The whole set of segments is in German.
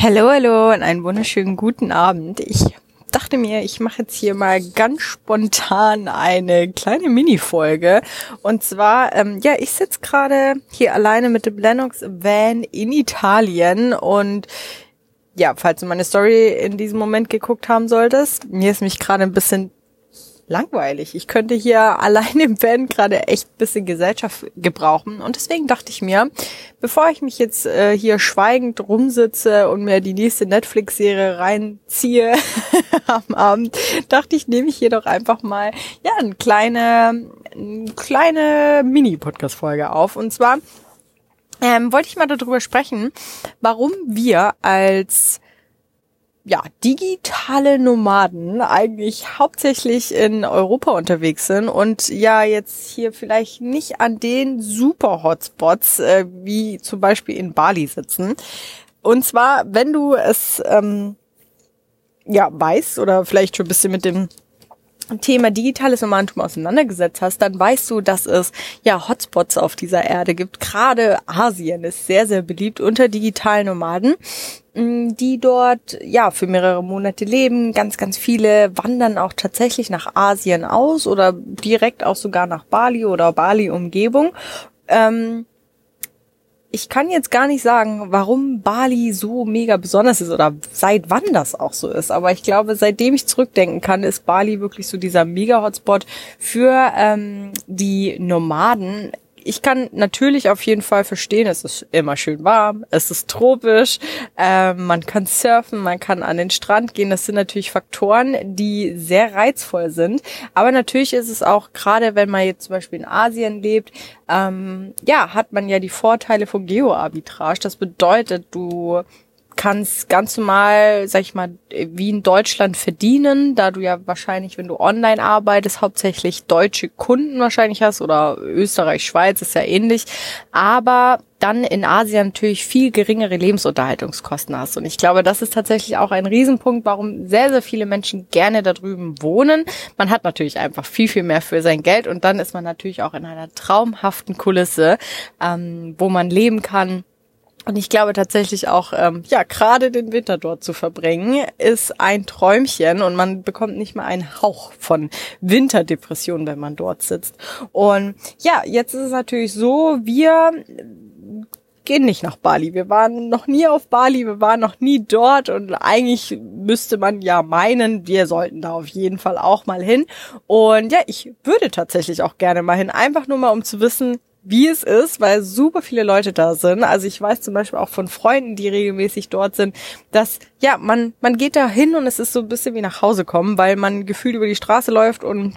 Hallo, hallo und einen wunderschönen guten Abend. Ich dachte mir, ich mache jetzt hier mal ganz spontan eine kleine Mini-Folge. Und zwar, ähm, ja, ich sitze gerade hier alleine mit dem Lennox Van in Italien und ja, falls du meine Story in diesem Moment geguckt haben solltest, mir ist mich gerade ein bisschen langweilig. Ich könnte hier allein im Van gerade echt ein bisschen Gesellschaft gebrauchen. Und deswegen dachte ich mir, bevor ich mich jetzt äh, hier schweigend rumsitze und mir die nächste Netflix-Serie reinziehe am Abend, dachte ich, nehme ich hier doch einfach mal ja eine kleine, eine kleine Mini-Podcast-Folge auf. Und zwar ähm, wollte ich mal darüber sprechen, warum wir als ja, digitale Nomaden eigentlich hauptsächlich in Europa unterwegs sind und ja jetzt hier vielleicht nicht an den super Hotspots äh, wie zum Beispiel in Bali sitzen. Und zwar, wenn du es ähm, ja weißt oder vielleicht schon ein bisschen mit dem Thema digitales Nomadentum auseinandergesetzt hast, dann weißt du, dass es ja Hotspots auf dieser Erde gibt. Gerade Asien ist sehr, sehr beliebt unter digitalen Nomaden, mm, die dort ja für mehrere Monate leben. Ganz, ganz viele wandern auch tatsächlich nach Asien aus oder direkt auch sogar nach Bali oder Bali-Umgebung. Ähm, ich kann jetzt gar nicht sagen, warum Bali so mega besonders ist oder seit wann das auch so ist. Aber ich glaube, seitdem ich zurückdenken kann, ist Bali wirklich so dieser Mega-Hotspot für ähm, die Nomaden ich kann natürlich auf jeden Fall verstehen, es ist immer schön warm, es ist tropisch, äh, man kann surfen, man kann an den Strand gehen. Das sind natürlich Faktoren, die sehr reizvoll sind. Aber natürlich ist es auch, gerade wenn man jetzt zum Beispiel in Asien lebt, ähm, ja, hat man ja die Vorteile von Geoarbitrage. Das bedeutet, du kannst ganz normal, sag ich mal, wie in Deutschland verdienen, da du ja wahrscheinlich, wenn du online arbeitest, hauptsächlich deutsche Kunden wahrscheinlich hast oder Österreich, Schweiz ist ja ähnlich, aber dann in Asien natürlich viel geringere Lebensunterhaltungskosten hast. Und ich glaube, das ist tatsächlich auch ein Riesenpunkt, warum sehr, sehr viele Menschen gerne da drüben wohnen. Man hat natürlich einfach viel, viel mehr für sein Geld und dann ist man natürlich auch in einer traumhaften Kulisse, ähm, wo man leben kann und ich glaube tatsächlich auch, ähm, ja, gerade den Winter dort zu verbringen, ist ein Träumchen und man bekommt nicht mal einen Hauch von Winterdepression, wenn man dort sitzt. Und ja, jetzt ist es natürlich so, wir gehen nicht nach Bali. Wir waren noch nie auf Bali, wir waren noch nie dort und eigentlich müsste man ja meinen, wir sollten da auf jeden Fall auch mal hin. Und ja, ich würde tatsächlich auch gerne mal hin, einfach nur mal um zu wissen, wie es ist, weil super viele Leute da sind. Also ich weiß zum Beispiel auch von Freunden, die regelmäßig dort sind, dass ja, man, man geht da hin und es ist so ein bisschen wie nach Hause kommen, weil man gefühlt über die Straße läuft und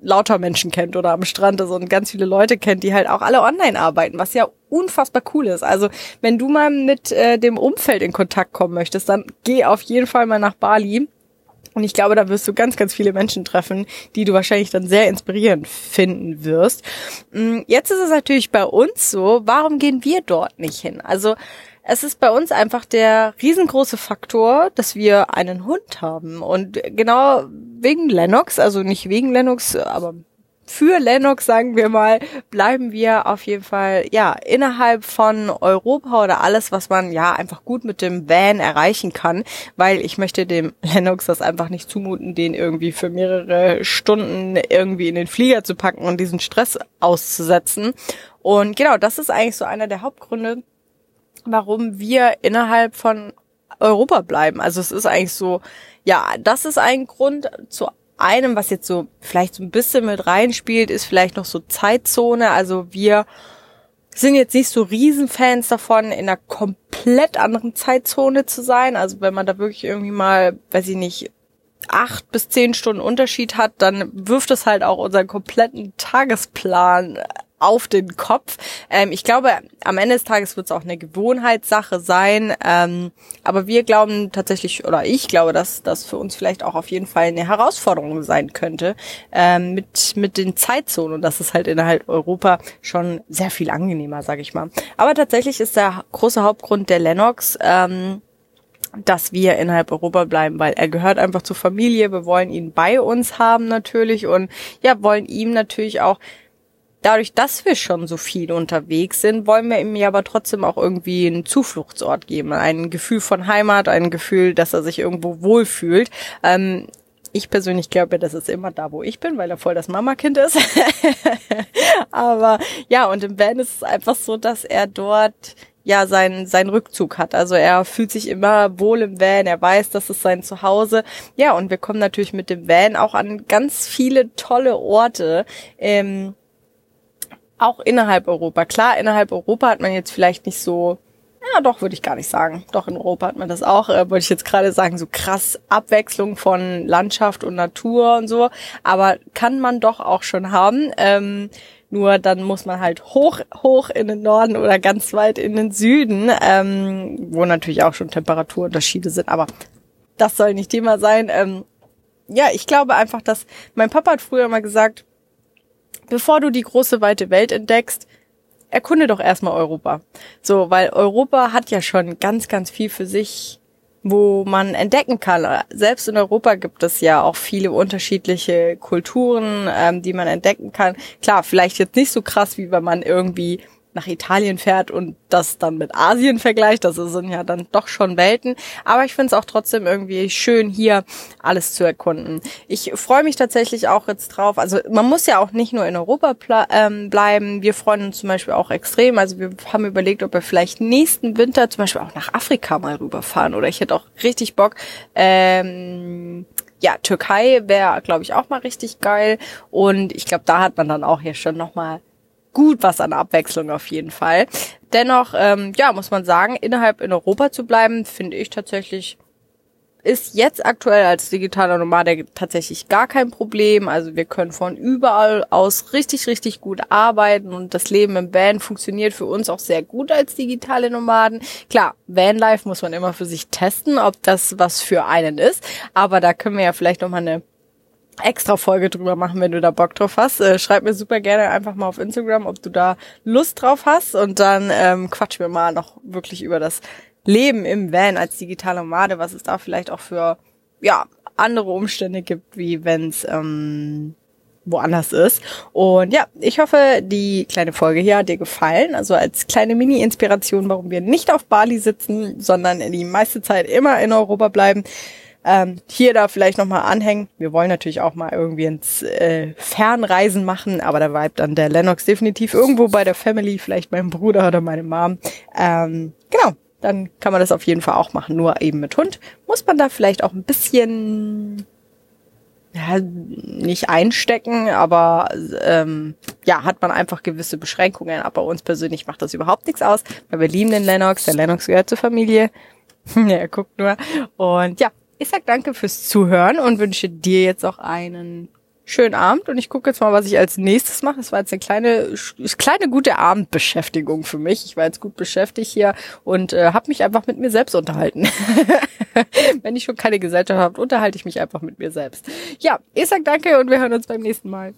lauter Menschen kennt oder am Strand ist und ganz viele Leute kennt, die halt auch alle online arbeiten, was ja unfassbar cool ist. Also wenn du mal mit äh, dem Umfeld in Kontakt kommen möchtest, dann geh auf jeden Fall mal nach Bali und ich glaube, da wirst du ganz, ganz viele Menschen treffen, die du wahrscheinlich dann sehr inspirierend finden wirst. Mm, jetzt ist es natürlich bei uns so, warum gehen wir dort nicht hin? Also es ist bei uns einfach der riesengroße Faktor, dass wir einen Hund haben. Und genau wegen Lennox, also nicht wegen Lennox, aber für Lennox, sagen wir mal, bleiben wir auf jeden Fall, ja, innerhalb von Europa oder alles, was man ja einfach gut mit dem Van erreichen kann, weil ich möchte dem Lennox das einfach nicht zumuten, den irgendwie für mehrere Stunden irgendwie in den Flieger zu packen und diesen Stress auszusetzen. Und genau, das ist eigentlich so einer der Hauptgründe, warum wir innerhalb von Europa bleiben. Also es ist eigentlich so, ja, das ist ein Grund. Zu einem, was jetzt so vielleicht so ein bisschen mit reinspielt, ist vielleicht noch so Zeitzone. Also wir sind jetzt nicht so Riesenfans davon, in einer komplett anderen Zeitzone zu sein. Also wenn man da wirklich irgendwie mal, weiß ich nicht, acht bis zehn Stunden Unterschied hat, dann wirft es halt auch unseren kompletten Tagesplan auf den Kopf. Ähm, ich glaube, am Ende des Tages wird es auch eine Gewohnheitssache sein. Ähm, aber wir glauben tatsächlich, oder ich glaube, dass das für uns vielleicht auch auf jeden Fall eine Herausforderung sein könnte ähm, mit mit den Zeitzonen. Und das ist halt innerhalb Europa schon sehr viel angenehmer, sage ich mal. Aber tatsächlich ist der große Hauptgrund der Lennox. Ähm, dass wir innerhalb Europa bleiben, weil er gehört einfach zur Familie. Wir wollen ihn bei uns haben natürlich und ja, wollen ihm natürlich auch dadurch, dass wir schon so viel unterwegs sind, wollen wir ihm ja aber trotzdem auch irgendwie einen Zufluchtsort geben, ein Gefühl von Heimat, ein Gefühl, dass er sich irgendwo wohlfühlt. Ähm, ich persönlich glaube, das ist immer da, wo ich bin, weil er voll das Mamakind ist. aber ja, und im Van ist es einfach so, dass er dort ja seinen sein Rückzug hat. Also er fühlt sich immer wohl im Van, er weiß, das ist sein Zuhause. Ja, und wir kommen natürlich mit dem Van auch an ganz viele tolle Orte. Ähm, auch innerhalb Europa. Klar, innerhalb Europa hat man jetzt vielleicht nicht so, ja doch, würde ich gar nicht sagen. Doch, in Europa hat man das auch, äh, wollte ich jetzt gerade sagen, so krass Abwechslung von Landschaft und Natur und so. Aber kann man doch auch schon haben. Ähm, nur dann muss man halt hoch, hoch in den Norden oder ganz weit in den Süden, ähm, wo natürlich auch schon Temperaturunterschiede sind. Aber das soll nicht Thema sein. Ähm, ja, ich glaube einfach, dass mein Papa hat früher mal gesagt, bevor du die große weite Welt entdeckst, erkunde doch erstmal Europa. So, weil Europa hat ja schon ganz, ganz viel für sich wo man entdecken kann. Selbst in Europa gibt es ja auch viele unterschiedliche Kulturen, ähm, die man entdecken kann. Klar, vielleicht jetzt nicht so krass, wie wenn man irgendwie nach Italien fährt und das dann mit Asien vergleicht. Das sind ja dann doch schon Welten. Aber ich finde es auch trotzdem irgendwie schön, hier alles zu erkunden. Ich freue mich tatsächlich auch jetzt drauf. Also man muss ja auch nicht nur in Europa ähm, bleiben. Wir freuen uns zum Beispiel auch extrem. Also wir haben überlegt, ob wir vielleicht nächsten Winter zum Beispiel auch nach Afrika mal rüberfahren. Oder ich hätte auch richtig Bock. Ähm, ja, Türkei wäre, glaube ich, auch mal richtig geil. Und ich glaube, da hat man dann auch hier schon nochmal gut was an Abwechslung auf jeden Fall. Dennoch, ähm, ja, muss man sagen, innerhalb in Europa zu bleiben, finde ich tatsächlich ist jetzt aktuell als digitaler Nomade tatsächlich gar kein Problem. Also wir können von überall aus richtig, richtig gut arbeiten und das Leben im Van funktioniert für uns auch sehr gut als digitale Nomaden. Klar, Vanlife muss man immer für sich testen, ob das was für einen ist. Aber da können wir ja vielleicht nochmal eine extra Folge drüber machen, wenn du da Bock drauf hast. Äh, schreib mir super gerne einfach mal auf Instagram, ob du da Lust drauf hast und dann ähm, quatschen wir mal noch wirklich über das Leben im Van als digitale Nomade, was es da vielleicht auch für ja andere Umstände gibt, wie wenn's ähm, woanders ist. Und ja, ich hoffe, die kleine Folge hier hat dir gefallen. Also als kleine Mini-Inspiration, warum wir nicht auf Bali sitzen, sondern die meiste Zeit immer in Europa bleiben. Ähm, hier da vielleicht nochmal anhängen. Wir wollen natürlich auch mal irgendwie ins äh, Fernreisen machen, aber da bleibt dann der Lennox definitiv irgendwo bei der Family, vielleicht meinem Bruder oder meine Mom. Ähm, genau, dann kann man das auf jeden Fall auch machen, nur eben mit Hund. Muss man da vielleicht auch ein bisschen ja, nicht einstecken, aber ähm, ja, hat man einfach gewisse Beschränkungen. Aber uns persönlich macht das überhaupt nichts aus, weil wir lieben den Lennox. Der Lennox gehört zur Familie. ja, guckt nur. Und ja, ich sag danke fürs Zuhören und wünsche dir jetzt auch einen schönen Abend und ich gucke jetzt mal, was ich als nächstes mache. Das war jetzt eine kleine, kleine gute Abendbeschäftigung für mich. Ich war jetzt gut beschäftigt hier und äh, habe mich einfach mit mir selbst unterhalten. Wenn ich schon keine Gesellschaft habe, unterhalte ich mich einfach mit mir selbst. Ja, ich sag danke und wir hören uns beim nächsten Mal.